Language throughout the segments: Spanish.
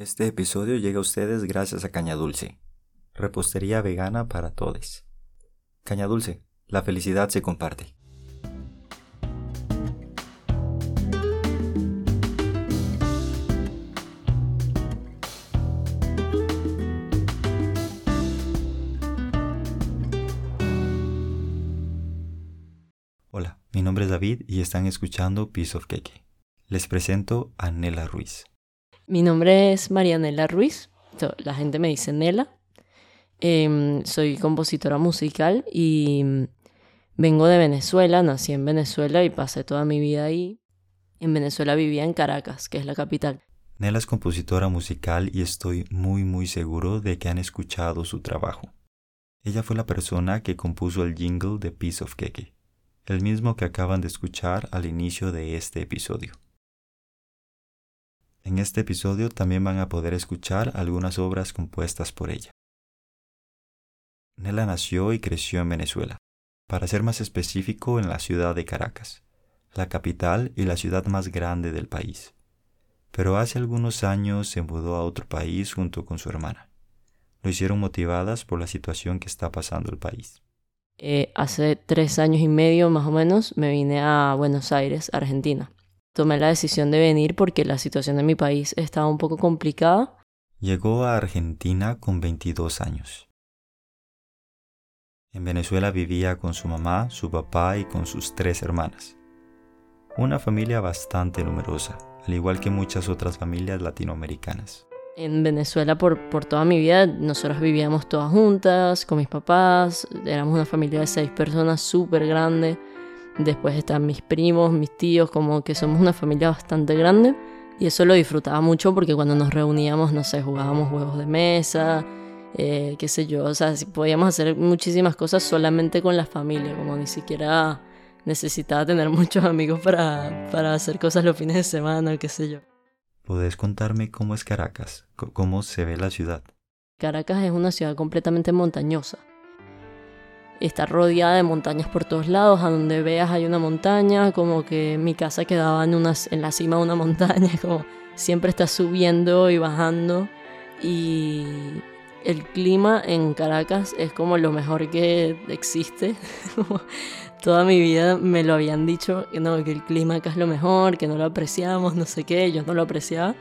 Este episodio llega a ustedes gracias a Caña Dulce, repostería vegana para todos. Caña Dulce, la felicidad se comparte. Hola, mi nombre es David y están escuchando Piece of Cake. Les presento a Nela Ruiz. Mi nombre es Marianela Ruiz, la gente me dice Nela. Em, soy compositora musical y mm, vengo de Venezuela, nací en Venezuela y pasé toda mi vida ahí. En Venezuela vivía en Caracas, que es la capital. Nela es compositora musical y estoy muy muy seguro de que han escuchado su trabajo. Ella fue la persona que compuso el jingle de Piece of Cake, el mismo que acaban de escuchar al inicio de este episodio. En este episodio también van a poder escuchar algunas obras compuestas por ella. Nela nació y creció en Venezuela, para ser más específico en la ciudad de Caracas, la capital y la ciudad más grande del país. Pero hace algunos años se mudó a otro país junto con su hermana. Lo hicieron motivadas por la situación que está pasando el país. Eh, hace tres años y medio más o menos me vine a Buenos Aires, Argentina tomé la decisión de venir porque la situación de mi país estaba un poco complicada. Llegó a Argentina con 22 años. En Venezuela vivía con su mamá, su papá y con sus tres hermanas. Una familia bastante numerosa, al igual que muchas otras familias latinoamericanas. En Venezuela por, por toda mi vida nosotros vivíamos todas juntas, con mis papás, éramos una familia de seis personas súper grande Después están mis primos, mis tíos, como que somos una familia bastante grande. Y eso lo disfrutaba mucho porque cuando nos reuníamos, no sé, jugábamos juegos de mesa, eh, qué sé yo, o sea, podíamos hacer muchísimas cosas solamente con la familia, como ni siquiera necesitaba tener muchos amigos para, para hacer cosas los fines de semana, qué sé yo. ¿Podés contarme cómo es Caracas? ¿Cómo se ve la ciudad? Caracas es una ciudad completamente montañosa está rodeada de montañas por todos lados, a donde veas hay una montaña, como que mi casa quedaba en, en la cima de una montaña, como siempre está subiendo y bajando y el clima en Caracas es como lo mejor que existe. Toda mi vida me lo habían dicho, no, que el clima acá es lo mejor, que no lo apreciamos, no sé qué, yo no lo apreciaba.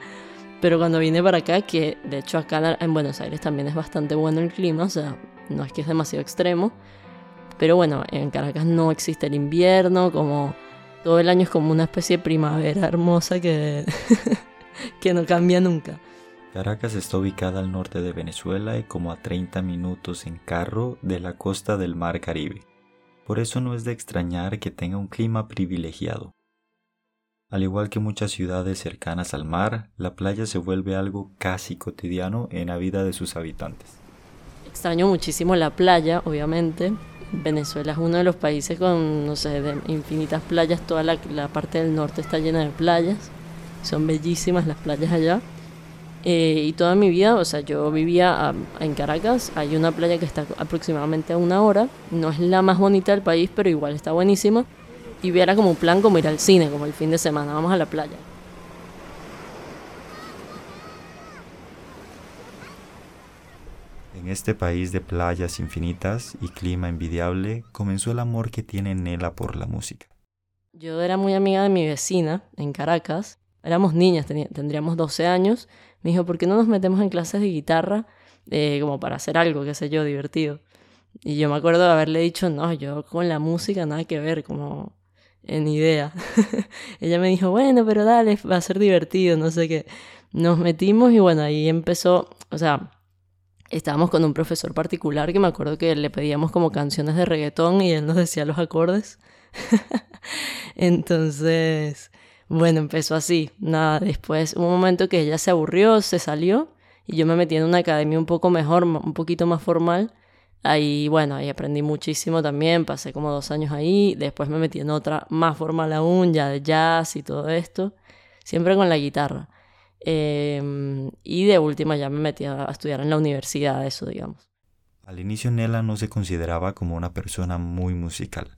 Pero cuando vine para acá, que de hecho acá en Buenos Aires también es bastante bueno el clima, o sea, no es que es demasiado extremo, pero bueno, en Caracas no existe el invierno, como todo el año es como una especie de primavera hermosa que, que no cambia nunca. Caracas está ubicada al norte de Venezuela y como a 30 minutos en carro de la costa del Mar Caribe. Por eso no es de extrañar que tenga un clima privilegiado. Al igual que muchas ciudades cercanas al mar, la playa se vuelve algo casi cotidiano en la vida de sus habitantes. Extraño muchísimo la playa, obviamente, Venezuela es uno de los países con, no sé, infinitas playas, toda la, parte del norte está llena de playas, son bellísimas las playas allá. Eh, y toda mi vida, o sea, yo vivía en Caracas, hay una playa que está aproximadamente a una hora, no es la más bonita del país, pero igual está buenísima. Y era como un plan como ir al cine, como el fin de semana, vamos a la playa. En este país de playas infinitas y clima envidiable comenzó el amor que tiene Nela por la música. Yo era muy amiga de mi vecina en Caracas. Éramos niñas, tendríamos 12 años. Me dijo, ¿por qué no nos metemos en clases de guitarra eh, como para hacer algo, qué sé yo, divertido? Y yo me acuerdo de haberle dicho, no, yo con la música nada que ver, como en idea. Ella me dijo, bueno, pero dale, va a ser divertido, no sé qué. Nos metimos y bueno, ahí empezó, o sea, estábamos con un profesor particular que me acuerdo que le pedíamos como canciones de reggaetón y él nos decía los acordes. Entonces, bueno, empezó así. Nada, después un momento que ella se aburrió, se salió y yo me metí en una academia un poco mejor, un poquito más formal. Ahí, bueno, ahí aprendí muchísimo también, pasé como dos años ahí, después me metí en otra más formal aún, ya de jazz y todo esto, siempre con la guitarra. Em, y de última ya me metí a estudiar en la universidad, eso digamos. Al inicio Nela no se consideraba como una persona muy musical,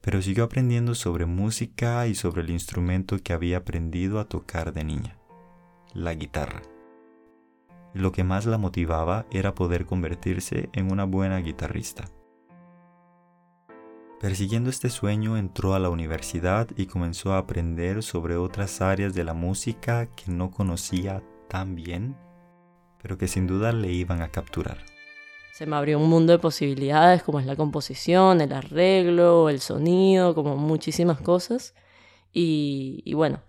pero siguió aprendiendo sobre música y sobre el instrumento que había aprendido a tocar de niña, la guitarra. Lo que más la motivaba era poder convertirse en una buena guitarrista. Persiguiendo este sueño entró a la universidad y comenzó a aprender sobre otras áreas de la música que no conocía tan bien, pero que sin duda le iban a capturar. Se me abrió un mundo de posibilidades como es la composición, el arreglo, el sonido, como muchísimas cosas. Y, bueno,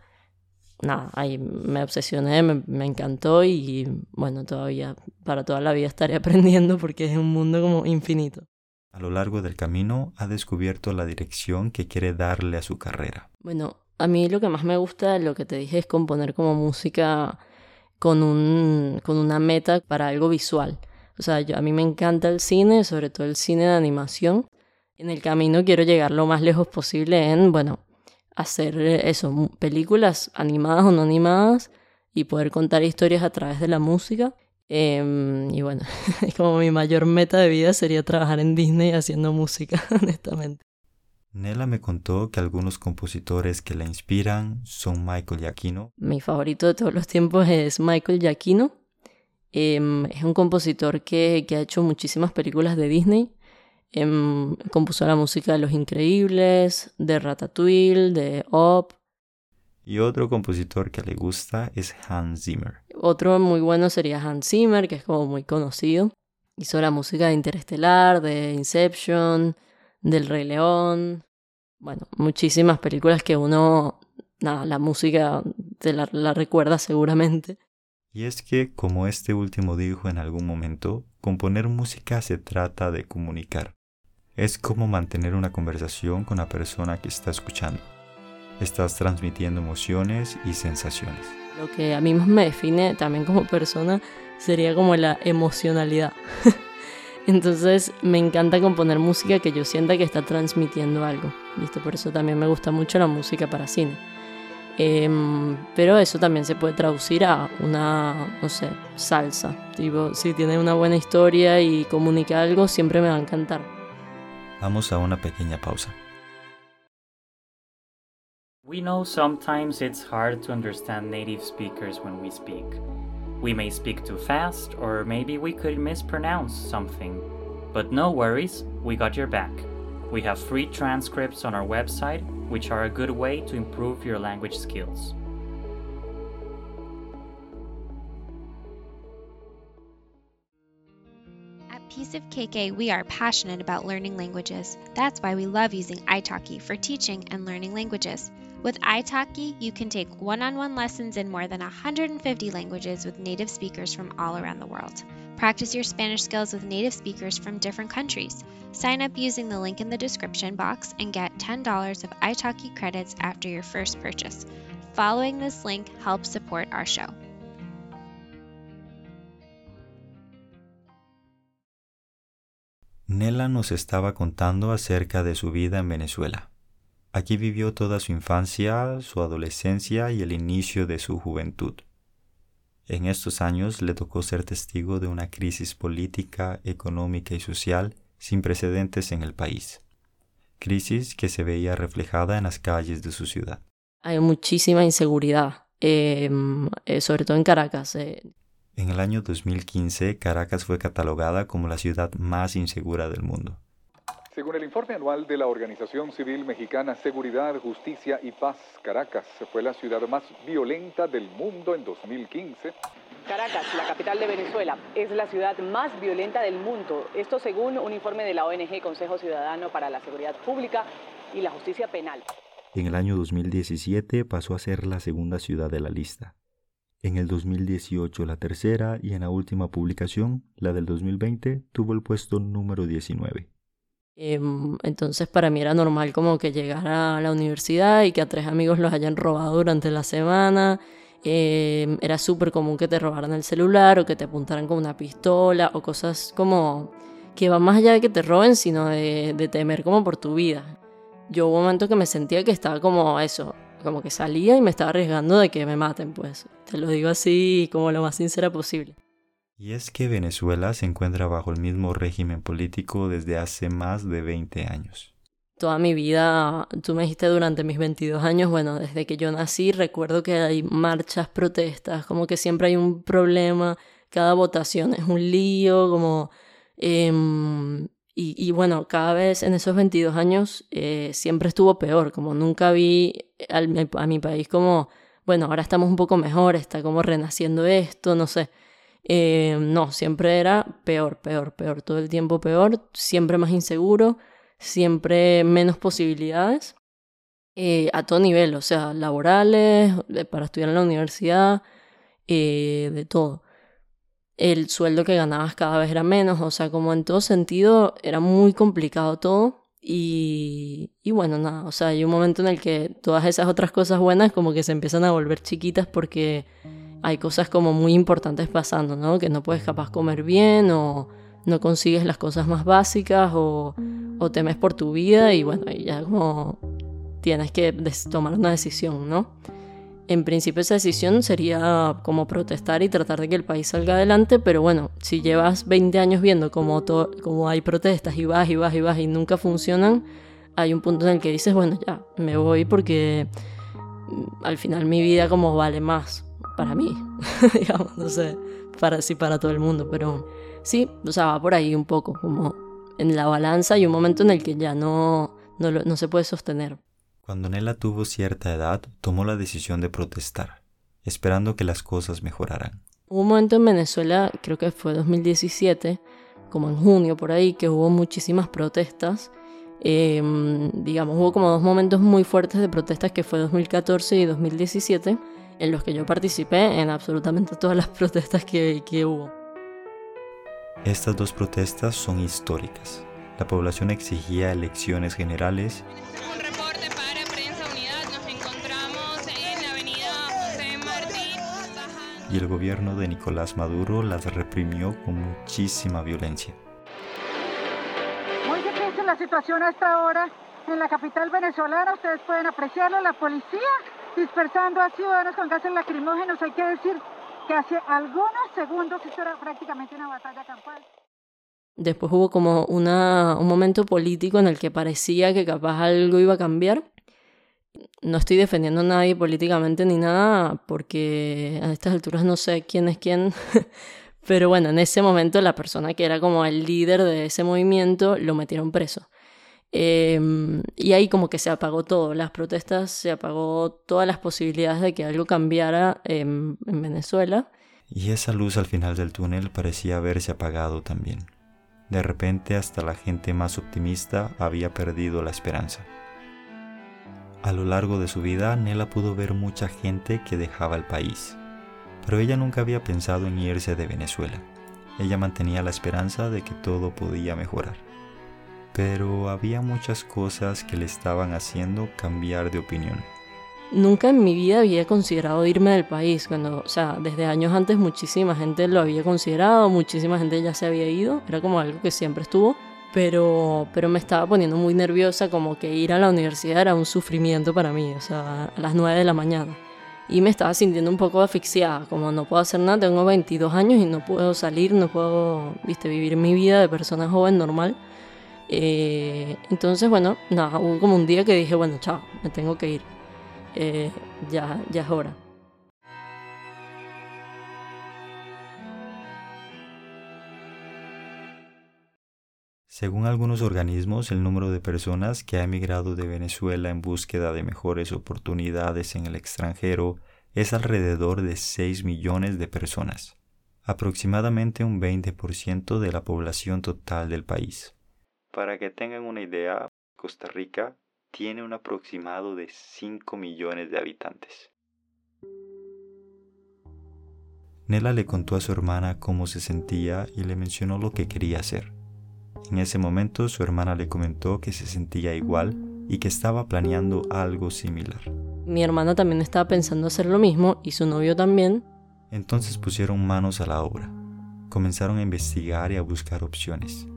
nada, ahí me obsesioné, me, encantó y bueno, todavía para toda la vida estaré aprendiendo porque es un mundo como infinito. A lo largo del camino ha descubierto la dirección que quiere darle a su carrera. Bueno, a mí lo que más me gusta, lo que te dije, es componer como música con, un, con una meta para algo visual. O sea, a mí me encanta el cine, sobre todo el cine de animación. En el camino quiero llegar lo más lejos posible en, bueno, hacer eso, películas animadas o no animadas y poder contar historias a través de la música. Em, y bueno, como mi mayor meta de vida sería trabajar en Disney haciendo música, honestamente. Nela me contó que algunos compositores que la inspiran son Michael Giacchino. Mi favorito de todos los tiempos es Michael Giacchino. Em, es un compositor que, que, ha hecho muchísimas películas de Disney. Em, compuso la música de Los Increíbles, de Ratatouille, de Op, y otro compositor que le gusta es Hans Zimmer. Otro muy bueno sería Hans Zimmer, que es como muy conocido. Hizo la música de Interestelar, de Inception, del Rey León. Bueno, muchísimas películas que uno, nada, la música te la, la recuerda seguramente. Y es que, como este último dijo en algún momento, componer música se trata de comunicar. Es como mantener una conversación con la persona que está escuchando estás transmitiendo emociones y sensaciones. Lo que a mí más me define también como persona sería como la emocionalidad. Entonces me encanta componer música que yo sienta que está transmitiendo algo. ¿Viste? Por eso también me gusta mucho la música para cine. Em, pero eso también se puede traducir a una, no sé, salsa. Tipo, si tiene una buena historia y comunica algo, siempre me va a encantar. Vamos a una pequeña pausa. We know sometimes it's hard to understand native speakers when we speak. We may speak too fast, or maybe we could mispronounce something. But no worries, we got your back. We have free transcripts on our website, which are a good way to improve your language skills. At Piece of KK, we are passionate about learning languages. That's why we love using italki for teaching and learning languages. With italki, you can take one on one lessons in more than 150 languages with native speakers from all around the world. Practice your Spanish skills with native speakers from different countries. Sign up using the link in the description box and get $10 of italki credits after your first purchase. Following this link helps support our show. Nela nos estaba contando acerca de su vida en Venezuela. Aquí vivió toda su infancia, su adolescencia y el inicio de su juventud. En estos años le tocó ser testigo de una crisis política, económica y social sin precedentes en el país. Crisis que se veía reflejada en las calles de su ciudad. Hay muchísima inseguridad, em, eh, sobre todo en Caracas. Eh. En el año 2015, Caracas fue catalogada como la ciudad más insegura del mundo. Según el informe anual de la Organización Civil Mexicana Seguridad, Justicia y Paz, Caracas fue la ciudad más violenta del mundo en 2015. Caracas, la capital de Venezuela, es la ciudad más violenta del mundo. Esto según un informe de la ONG Consejo Ciudadano para la Seguridad Pública y la Justicia Penal. En el año 2017 pasó a ser la segunda ciudad de la lista. En el 2018 la tercera y en la última publicación, la del 2020, tuvo el puesto número 19. Em, entonces para mí era normal como que llegara a la universidad y que a tres amigos los hayan robado durante la semana. Em, era súper común que te robaran el celular o que te apuntaran con una pistola o cosas como que van más allá de que te roben, sino de, de temer como por tu vida. Yo hubo un momento que me sentía que estaba como eso, como que salía y me estaba arriesgando de que me maten, pues. Te lo digo así como lo más sincera posible. Y es que Venezuela se encuentra bajo el mismo régimen político desde hace más de 20 años. Toda mi vida, tú me dijiste durante mis 22 años, bueno, desde que yo nací recuerdo que hay marchas, protestas, como que siempre hay un problema cada votación es un lío, como... Em, y, bueno, cada vez en esos 22 años eh, siempre estuvo peor, como nunca vi a mi país como, bueno, ahora estamos un poco mejor, está como renaciendo esto, no sé. Eh, no, siempre era peor, peor, peor, todo el tiempo peor, siempre más inseguro, siempre menos posibilidades eh, a todo nivel, o sea, laborales, para estudiar en la universidad, eh, de todo. El sueldo que ganabas cada vez era menos, o sea, como en todo sentido era muy complicado todo. Y, y bueno, nada, o sea, hay un momento en el que todas esas otras cosas buenas como que se empiezan a volver chiquitas porque hay cosas como muy importantes pasando, ¿no? Que no puedes capaz comer bien o no consigues las cosas más básicas o, o temes por tu vida y bueno, ya como tienes que tomar una decisión, ¿no? En principio esa decisión sería como protestar y tratar de que el país salga adelante, pero bueno, si llevas 20 años viendo como, como hay protestas y vas y vas y vas y nunca funcionan, hay un punto en el que dices, bueno, ya, me voy porque mm, al final mi vida como vale más para mí, digamos, no sé, para sí, para todo el mundo, pero sí, o sea, va por ahí un poco, como en la balanza y un momento en el que ya no, no, no se puede sostener. Cuando Nela tuvo cierta edad, tomó la decisión de protestar, esperando que las cosas mejoraran. Hubo un momento en Venezuela, creo que fue 2017, como en junio por ahí, que hubo muchísimas protestas. Em, digamos, hubo como dos momentos muy fuertes de protestas que fue 2014 y 2017 en los que yo participé en absolutamente todas las protestas que, que hubo. Estas dos protestas son históricas. La población exigía elecciones generales. Un reporte para Prensa Unidad. Nos encontramos en la avenida José. Y el gobierno de Nicolás Maduro las reprimió con muchísima violencia. Muy difícil la situación hasta ahora en la capital venezolana. Ustedes pueden apreciarlo. La policía dispersando a ciudadanos con gases lacrimógenos. Hay que decir que hace algunos segundos esto era prácticamente una batalla campal. Después hubo como una, un momento político en el que parecía que capaz algo iba a cambiar. No estoy defendiendo a nadie políticamente ni nada, porque a estas alturas no sé quién es quién. Pero bueno, en ese momento la persona que era como el líder de ese movimiento lo metieron preso. Em, y ahí como que se apagó todo, las protestas, se apagó todas las posibilidades de que algo cambiara en Venezuela. Y esa luz al final del túnel parecía haberse apagado también. De repente hasta la gente más optimista había perdido la esperanza. A lo largo de su vida, Nela pudo ver mucha gente que dejaba el país, pero ella nunca había pensado en irse de Venezuela. Ella mantenía la esperanza de que todo podía mejorar pero había muchas cosas que le estaban haciendo cambiar de opinión. Nunca en mi vida había considerado irme del país, cuando, o sea, desde años antes muchísima gente lo había considerado, muchísima gente ya se había ido, era como algo que siempre estuvo, pero, pero me estaba poniendo muy nerviosa, como que ir a la universidad era un sufrimiento para mí, o sea, a las 9 de la mañana. Y me estaba sintiendo un poco asfixiada, como no puedo hacer nada, tengo 22 años y no puedo salir, no puedo, viste, vivir mi vida de persona joven normal. Eh, entonces, bueno, nada, hubo como un día que dije, bueno, chao, me tengo que ir. Eh, ya, ya es hora. Según algunos organismos, el número de personas que ha emigrado de Venezuela en búsqueda de mejores oportunidades en el extranjero es alrededor de 6 millones de personas, aproximadamente un 20% de la población total del país. Para que tengan una idea, Costa Rica tiene un aproximado de 5 millones de habitantes. Nela le contó a su hermana cómo se sentía y le mencionó lo que quería hacer. En ese momento su hermana le comentó que se sentía igual y que estaba planeando algo similar. Mi hermana también estaba pensando hacer lo mismo y su novio también. Entonces pusieron manos a la obra. Comenzaron a investigar y a buscar opciones.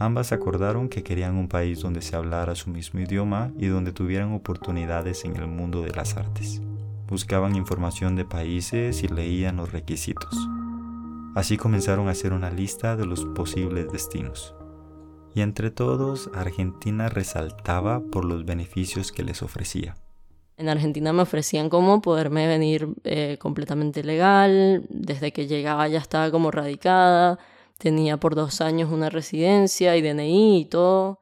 Ambas acordaron que querían un país donde se hablara su mismo idioma y donde tuvieran oportunidades en el mundo de las artes. Buscaban información de países y leían los requisitos. Así comenzaron a hacer una lista de los posibles destinos. Y entre todos, Argentina resaltaba por los beneficios que les ofrecía. En Argentina me ofrecían como poderme venir eh, completamente legal, desde que llegaba ya estaba como radicada, tenía por dos años una residencia y DNI y todo.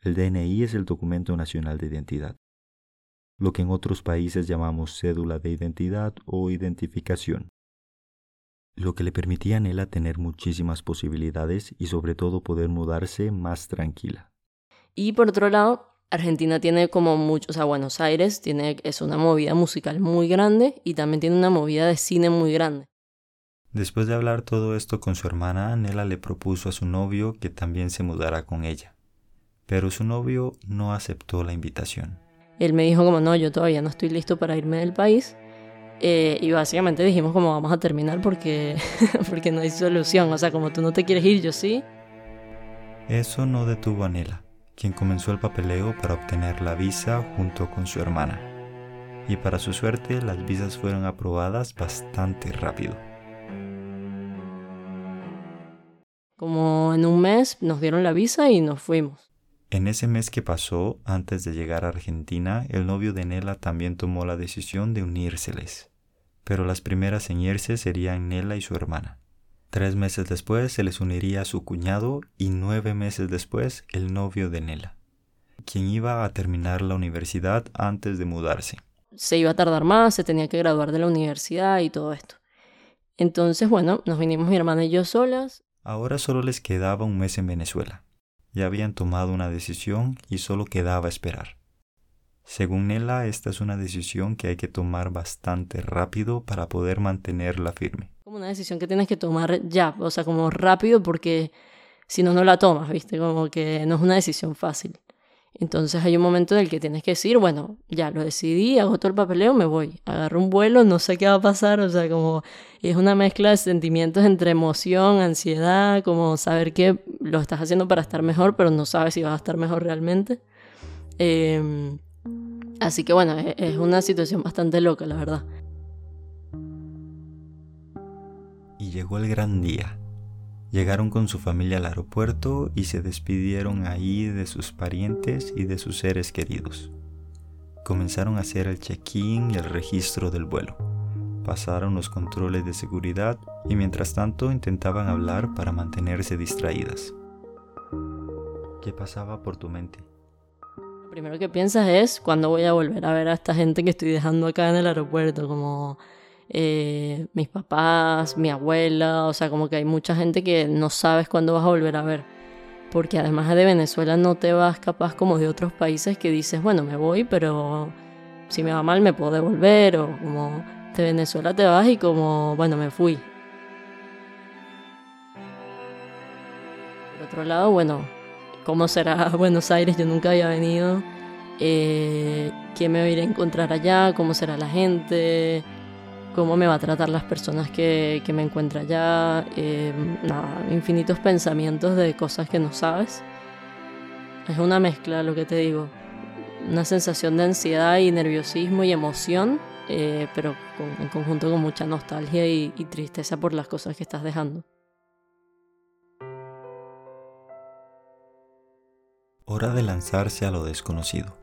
El DNI es el documento nacional de identidad, lo que en otros países llamamos cédula de identidad o identificación, lo que le permitía a Nela tener muchísimas posibilidades y sobre todo poder mudarse más tranquila. Y por otro lado, Argentina tiene como mucho, o sea, Buenos Aires tiene, es una movida musical muy grande y también tiene una movida de cine muy grande. Después de hablar todo esto con su hermana, Nela le propuso a su novio que también se mudara con ella. Pero su novio no aceptó la invitación. Él me dijo como no, yo todavía no estoy listo para irme del país. Eh, y básicamente dijimos como vamos a terminar porque, porque no hay solución. O sea, como tú no te quieres ir, yo sí. Eso no detuvo a Nela quien comenzó el papeleo para obtener la visa junto con su hermana. Y para su suerte las visas fueron aprobadas bastante rápido. Como en un mes nos dieron la visa y nos fuimos. En ese mes que pasó, antes de llegar a Argentina, el novio de Nela también tomó la decisión de unírseles. Pero las primeras en irse serían Nela y su hermana. Tres meses después se les uniría a su cuñado y nueve meses después el novio de Nela, quien iba a terminar la universidad antes de mudarse. Se iba a tardar más, se tenía que graduar de la universidad y todo esto. Entonces, bueno, nos vinimos mi hermana y yo solas. Ahora solo les quedaba un mes en Venezuela. Ya habían tomado una decisión y solo quedaba esperar. Según Nela, esta es una decisión que hay que tomar bastante rápido para poder mantenerla firme como una decisión que tienes que tomar ya, o sea, como rápido porque si no, no la tomas, ¿viste? Como que no es una decisión fácil. Entonces hay un momento en el que tienes que decir, bueno, ya lo decidí, hago todo el papeleo, me voy, agarro un vuelo, no sé qué va a pasar, o sea, como es una mezcla de sentimientos entre emoción, ansiedad, como saber que lo estás haciendo para estar mejor, pero no sabes si vas a estar mejor realmente. Em, así que bueno, e-, es una situación bastante loca, la verdad. y llegó el gran día. Llegaron con su familia al aeropuerto y se despidieron ahí de sus parientes y de sus seres queridos. Comenzaron a hacer el check-in y el registro del vuelo. Pasaron los controles de seguridad y mientras tanto intentaban hablar para mantenerse distraídas. ¿Qué pasaba por tu mente? Lo primero que piensas es cuándo voy a volver a ver a esta gente que estoy dejando acá en el aeropuerto, como eh, mis papás, mi abuela, o sea, como que hay mucha gente que no sabes cuándo vas a volver a ver. Porque además de Venezuela no te vas capaz como de otros países que dices, bueno, me voy, pero si me va mal me puedo devolver, o como de Venezuela te vas y como, bueno, me fui. Por otro lado, bueno, ¿cómo será Buenos Aires? Yo nunca había venido. Eh, ¿Qué me voy a ir a encontrar allá? ¿Cómo será la gente? Cómo me va a tratar las personas que, me encuentra allá, nada, infinitos pensamientos de cosas que no sabes. Es una mezcla, lo que te digo, una sensación de ansiedad y nerviosismo y emoción, eh, pero en conjunto con mucha nostalgia y tristeza por las cosas que estás dejando. Hora de lanzarse a lo desconocido.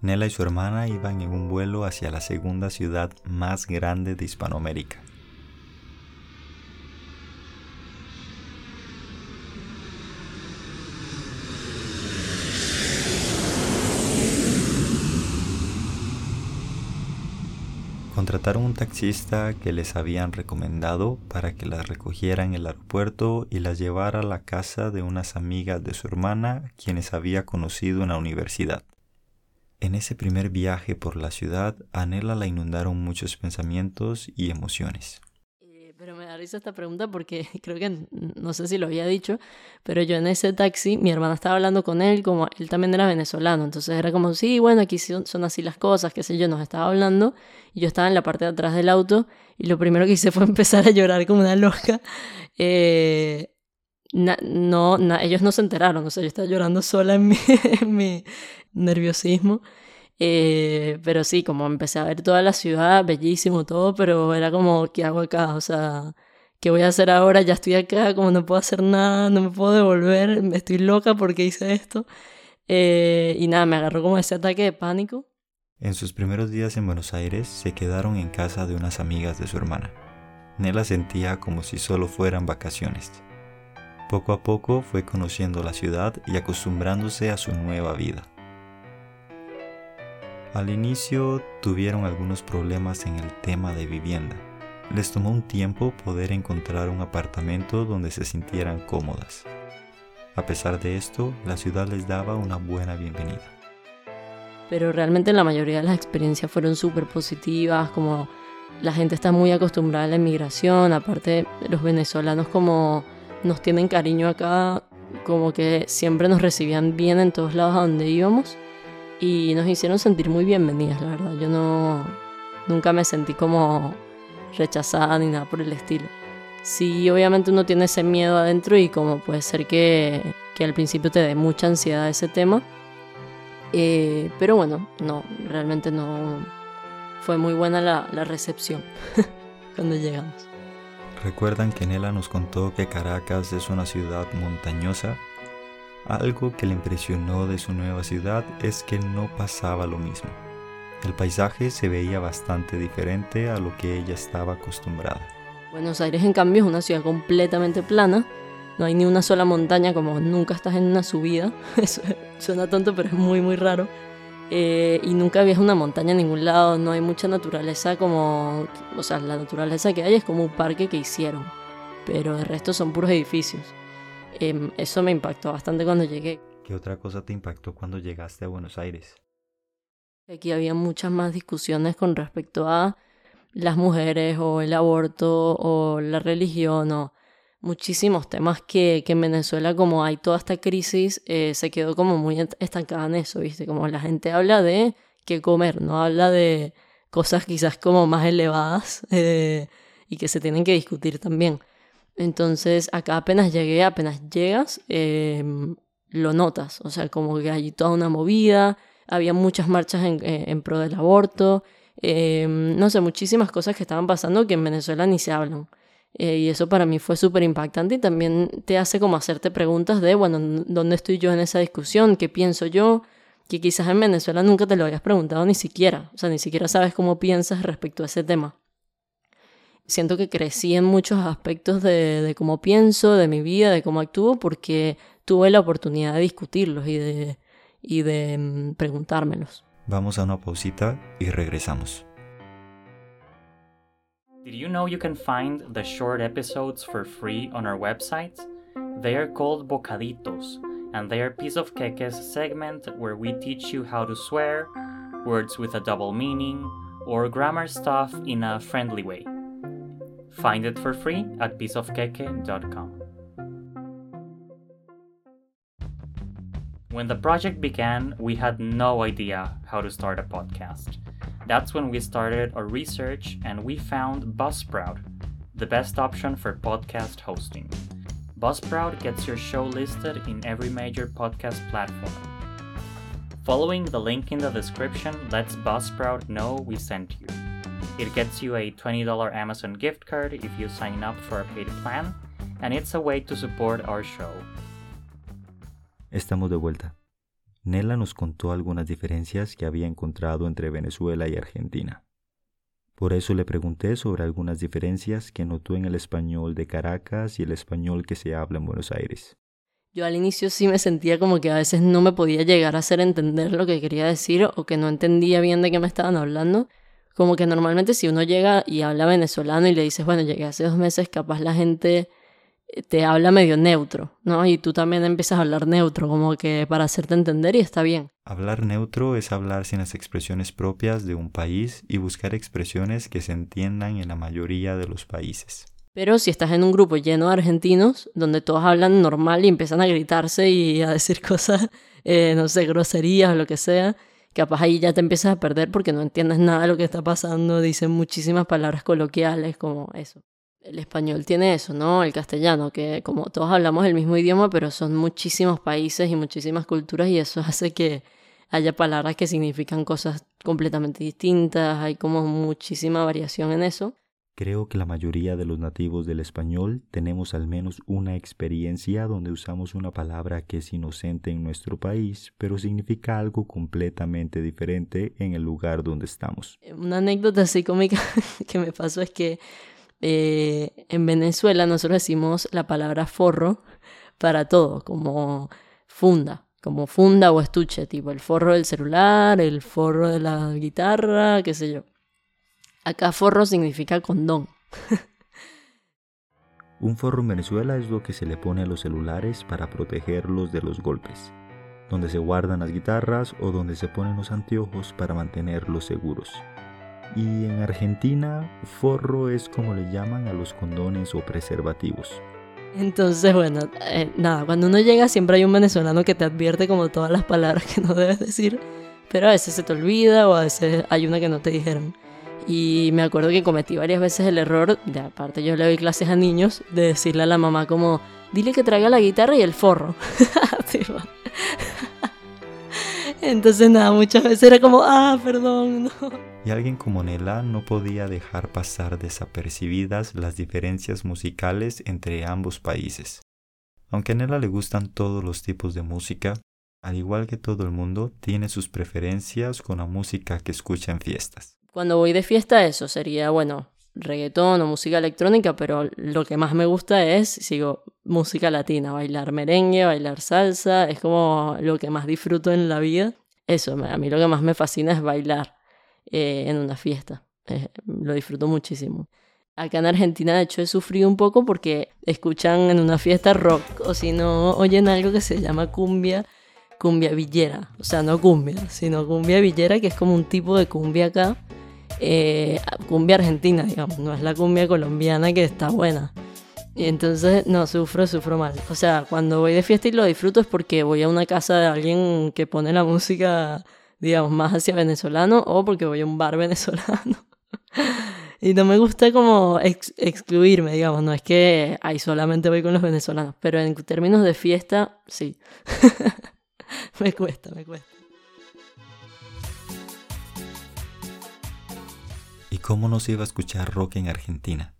Nela y su hermana iban en un vuelo hacia la segunda ciudad más grande de Hispanoamérica. Contrataron un taxista que les habían recomendado para que las recogiera en el aeropuerto y las llevara a la casa de unas amigas de su hermana quienes había conocido en la universidad. En ese primer viaje por la ciudad, a Nela la inundaron muchos pensamientos y emociones. Eh, pero me da risa esta pregunta porque creo que no sé si lo había dicho, pero yo en ese taxi, mi hermana estaba hablando con él, como él también era venezolano, entonces era como, sí, bueno, aquí son, así las cosas, qué sé yo, nos estaba hablando, y yo estaba en la parte de atrás del auto, y lo primero que hice fue empezar a llorar como una loca. Eh, no, ellos no se enteraron, o sea, yo estaba llorando sola en mi, en mi nerviosismo. Eh, pero sí, como empecé a ver toda la ciudad, bellísimo todo, pero era como, ¿qué hago acá? O sea, ¿qué voy a hacer ahora? Ya estoy acá, como no puedo hacer nada, no me puedo devolver, estoy loca porque hice esto. Eh, y nada, me agarró como ese ataque de pánico. En sus primeros días en Buenos Aires se quedaron en casa de unas amigas de su hermana. Nela sentía como si solo fueran vacaciones. Poco a poco fue conociendo la ciudad y acostumbrándose a su nueva vida. Al inicio tuvieron algunos problemas en el tema de vivienda. Les tomó un tiempo poder encontrar un apartamento donde se sintieran cómodas. A pesar de esto, la ciudad les daba una buena bienvenida. Pero realmente la mayoría de las experiencias fueron súper positivas, como la gente está muy acostumbrada a la inmigración, aparte los venezolanos como nos tienen cariño acá, como que siempre nos recibían bien en todos lados a donde íbamos y nos hicieron sentir muy bienvenidas, la verdad. Yo no nunca me sentí como rechazada ni nada por el estilo. Sí, obviamente uno tiene ese miedo adentro y como puede ser que, que al principio te dé mucha ansiedad ese tema. Eh, pero bueno, no, realmente no fue muy buena la, la recepción cuando llegamos. Recuerdan que Nela nos contó que Caracas es una ciudad montañosa. Algo que le impresionó de su nueva ciudad es que no pasaba lo mismo. El paisaje se veía bastante diferente a lo que ella estaba acostumbrada. Buenos Aires, en cambio, es una ciudad completamente plana. No hay ni una sola montaña, como nunca estás en una subida. Eso suena tonto, pero es muy, muy raro. Eh, y nunca ves una montaña en ningún lado. No hay mucha naturaleza como. O sea, la naturaleza que hay es como un parque que hicieron. Pero el resto son puros edificios. Eh, eso me impactó bastante cuando llegué. ¿Qué otra cosa te impactó cuando llegaste a Buenos Aires? Aquí había muchas más discusiones con respecto a las mujeres o el aborto o la religión o muchísimos temas que, que en Venezuela como hay toda esta crisis eh, se quedó como muy estancada en eso, ¿viste? Como la gente habla de qué comer, no habla de cosas quizás como más elevadas eh, y que se tienen que discutir también. Entonces acá apenas llegué, apenas llegas, eh, lo notas, o sea, como que hay toda una movida, había muchas marchas en, en pro del aborto, Em, no sé, muchísimas cosas que estaban pasando que en Venezuela ni se hablan. Eh, y eso para mí fue súper impactante y también te hace como hacerte preguntas de, bueno, ¿dónde estoy yo en esa discusión? ¿Qué pienso yo? Que quizás en Venezuela nunca te lo habías preguntado ni siquiera. O sea, ni siquiera sabes cómo piensas respecto a ese tema. Siento que crecí en muchos aspectos de, de cómo pienso, de mi vida, de cómo actúo, porque tuve la oportunidad de discutirlos y de, y de mm, preguntármelos. Vamos a una pausita y regresamos. Did you know you can find the short episodes for free on our website? They are called Bocaditos, and they are Piece of Keke's segment where we teach you how to swear, words with a double meaning, or grammar stuff in a friendly way. Find it for free at pieceofkeke.com. When the project began, we had no idea how to start a podcast. That's when we started our research and we found Buzzsprout, the best option for podcast hosting. Buzzsprout gets your show listed in every major podcast platform. Following the link in the description lets Buzzsprout know we sent you. It gets you a $20 Amazon gift card if you sign up for a paid plan, and it's a way to support our show. Estamos de vuelta. Nela nos contó algunas diferencias que había encontrado entre Venezuela y Argentina. Por eso le pregunté sobre algunas diferencias que notó en el español de Caracas y el español que se habla en Buenos Aires. Yo al inicio sí me sentía como que a veces no me podía llegar a hacer entender lo que quería decir o que no entendía bien de qué me estaban hablando. Como que normalmente si uno llega y habla venezolano y le dices, bueno, llegué hace dos meses, capaz la gente te habla medio neutro, ¿no? Y tú también empiezas a hablar neutro, como que para hacerte entender y está bien. Hablar neutro es hablar sin las expresiones propias de un país y buscar expresiones que se entiendan en la mayoría de los países. Pero si estás en un grupo lleno de argentinos, donde todos hablan normal y empiezan a gritarse y a decir cosas, eh, no sé, groserías o lo que sea, capaz ahí ya te empiezas a perder porque no entiendes nada de lo que está pasando, dicen muchísimas palabras coloquiales como eso el español tiene eso, ¿no? El castellano, que como todos hablamos el mismo idioma, pero son muchísimos países y muchísimas culturas y eso hace que haya palabras que significan cosas completamente distintas, hay como muchísima variación en eso. Creo que la mayoría de los nativos del español tenemos al menos una experiencia donde usamos una palabra que es inocente en nuestro país, pero significa algo completamente diferente en el lugar donde estamos. Una anécdota así cómica que me pasó es que eh, en Venezuela nosotros decimos la palabra forro para todo, como funda, como funda o estuche, tipo el forro del celular, el forro de la guitarra, qué sé yo. Acá forro significa condón. Un forro en Venezuela es lo que se le pone a los celulares para protegerlos de los golpes, donde se guardan las guitarras o donde se ponen los anteojos para mantenerlos seguros. Y en Argentina, forro es como le llaman a los condones o preservativos. Entonces, bueno, eh, nada, cuando uno llega siempre hay un venezolano que te advierte como todas las palabras que no debes decir, pero a veces se te olvida o a veces hay una que no te dijeron. Y me acuerdo que cometí varias veces el error, de aparte yo le doy clases a niños, de decirle a la mamá como, dile que traiga la guitarra y el forro. Entonces nada, muchas veces era como, ah, perdón. Y alguien como Nela no podía dejar pasar desapercibidas las diferencias musicales entre ambos países. Aunque a Nela le gustan todos los tipos de música, al igual que todo el mundo, tiene sus preferencias con la música que escucha en fiestas. Cuando voy de fiesta eso sería, bueno, reggaetón o música electrónica, pero lo que más me gusta es, sigo, música latina, bailar merengue, bailar salsa, es como lo que más disfruto en la vida. Eso, a mí lo que más me fascina es bailar eh, en una fiesta, eh, lo disfruto muchísimo. Acá en Argentina, de hecho, he sufrido un poco porque escuchan en una fiesta rock o si no, oyen algo que se llama cumbia, cumbia villera. O sea, no cumbia, sino cumbia villera, que es como un tipo de cumbia acá eh, cumbia argentina, digamos, no es la cumbia colombiana que está buena. Y entonces, no, sufro, sufro mal. O sea, cuando voy de fiesta y lo disfruto es porque voy a una casa de alguien que pone la música, digamos, más hacia venezolano o porque voy a un bar venezolano. y no me gusta como excluirme, digamos, no es que ahí solamente voy con los venezolanos, pero en términos de fiesta, sí. me cuesta, me cuesta. ¿Y cómo no se iba a escuchar rock en Argentina?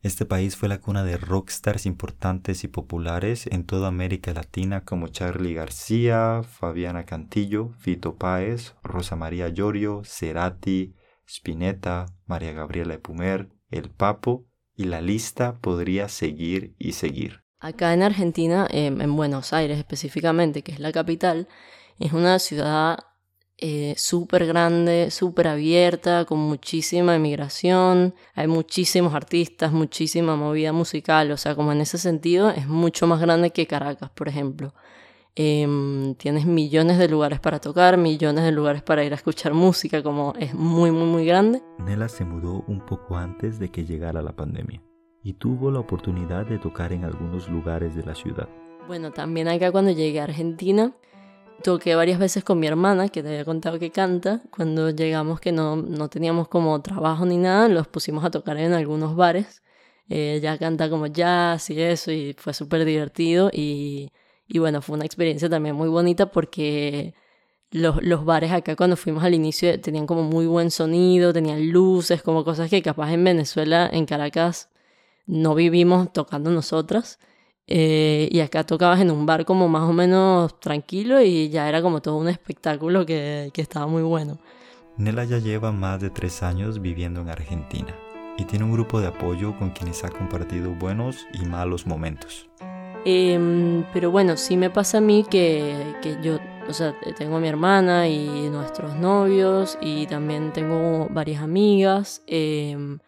Este país fue la cuna de rockstars importantes y populares en toda América Latina como Charlie García, Fabiana Cantillo, Fito Páez, Rosa María Llorio, Cerati, Spinetta, María Gabriela Epumer, El Papo y la lista podría seguir y seguir. Acá en Argentina, em, en Buenos Aires específicamente, que es la capital, es una ciudad eh, súper grande, súper abierta, con muchísima emigración, hay muchísimos artistas, muchísima movida musical, o sea, como en ese sentido es mucho más grande que Caracas, por ejemplo. Em, tienes millones de lugares para tocar, millones de lugares para ir a escuchar música, como es muy, muy, muy grande. Nela se mudó un poco antes de que llegara la pandemia y tuvo la oportunidad de tocar en algunos lugares de la ciudad. Bueno, también acá cuando llegué a Argentina, toqué varias veces con mi hermana, que te había contado que canta. Cuando llegamos que no, no teníamos como trabajo ni nada, los pusimos a tocar en algunos bares. Eh, ella canta como jazz y eso, y fue súper divertido. Y, y, bueno, fue una experiencia también muy bonita porque los, los bares acá cuando fuimos al inicio tenían como muy buen sonido, tenían luces, como cosas que capaz en Venezuela, en Caracas, no vivimos tocando nosotras. Eh, y acá tocabas en un bar como más o menos tranquilo y ya era como todo un espectáculo que, que estaba muy bueno. Nela ya lleva más de tres años viviendo en Argentina y tiene un grupo de apoyo con quienes ha compartido buenos y malos momentos. Em, pero bueno, sí me pasa a mí que, que, yo, o sea, tengo a mi hermana y nuestros novios y también tengo varias amigas. Eh,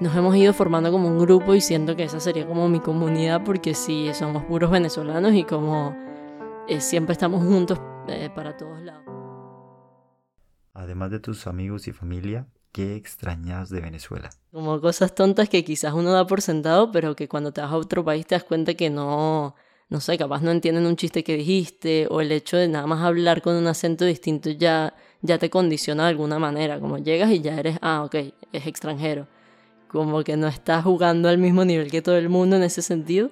nos hemos ido formando como un grupo y siento que esa sería como mi comunidad porque sí, somos puros venezolanos y como eh, siempre estamos juntos eh, para todos lados. Además de tus amigos y familia, ¿qué extrañas de Venezuela? Como cosas tontas que quizás uno da por sentado, pero que cuando te vas a otro país te das cuenta que no, no sé, capaz no entienden un chiste que dijiste o el hecho de nada más hablar con un acento distinto ya, ya te condiciona de alguna manera, como llegas y ya eres, ah, ok, es extranjero como que no estás jugando al mismo nivel que todo el mundo en ese sentido.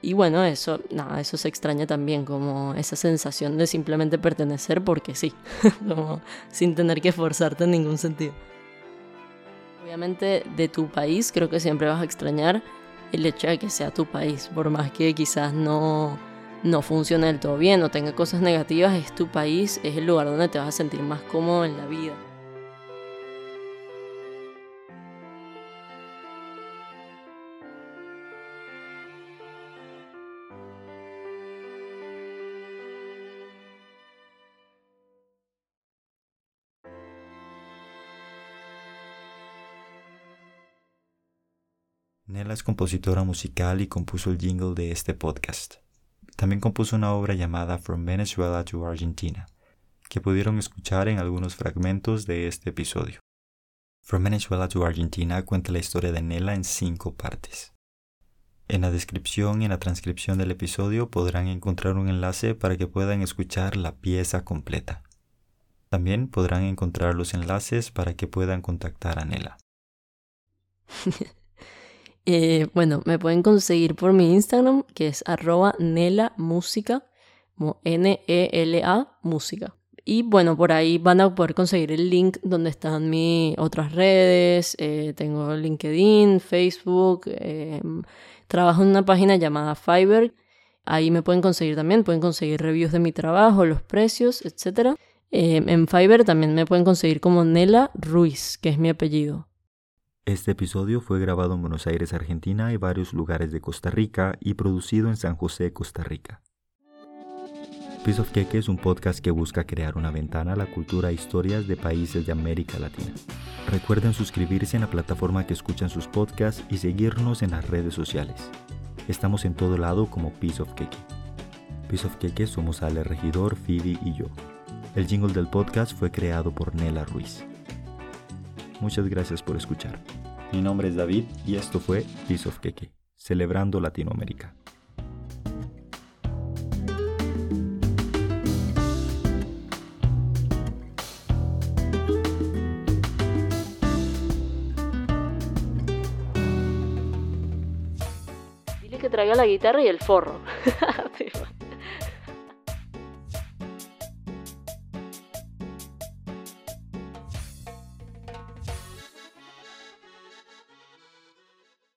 Y bueno, eso, nada, eso se extraña también, como esa sensación de simplemente pertenecer porque sí, como sin tener que esforzarte en ningún sentido. Obviamente de tu país creo que siempre vas a extrañar el hecho de que sea tu país, por más que quizás no, no funcione del todo bien o tenga cosas negativas, es tu país, es el lugar donde te vas a sentir más cómodo en la vida. Nela es compositora musical y compuso el jingle de este podcast. También compuso una obra llamada From Venezuela to Argentina, que pudieron escuchar en algunos fragmentos de este episodio. From Venezuela to Argentina cuenta la historia de Nela en cinco partes. En la descripción y en la transcripción del episodio podrán encontrar un enlace para que puedan escuchar la pieza completa. También podrán encontrar los enlaces para que puedan contactar a Nela. Eh, bueno, me pueden conseguir por mi Instagram, que es arroba Nela Música, como N-E-L-A Música. Y bueno, por ahí van a poder conseguir el link donde están mis otras redes. Eh, tengo LinkedIn, Facebook. Eh, trabajo en una página llamada Fiverr. Ahí me pueden conseguir también. Pueden conseguir reviews de mi trabajo, los precios, etc. en Fiverr también me pueden conseguir como Nela Ruiz, que es mi apellido. Este episodio fue grabado en Buenos Aires, Argentina y varios lugares de Costa Rica y producido en San José, Costa Rica. Piece of Cake es un podcast que busca crear una ventana a la cultura e historias de países de América Latina. Recuerden suscribirse en la plataforma que escuchan sus podcasts y seguirnos en las redes sociales. Estamos en todo lado como Piece of Cake. Piece of Cake somos Ale Regidor, Phoebe y yo. El jingle del podcast fue creado por Nela Ruiz. Muchas gracias por escuchar. Mi nombre es David y esto fue Piece of Keke, celebrando Latinoamérica. Dile que traiga la guitarra y el forro.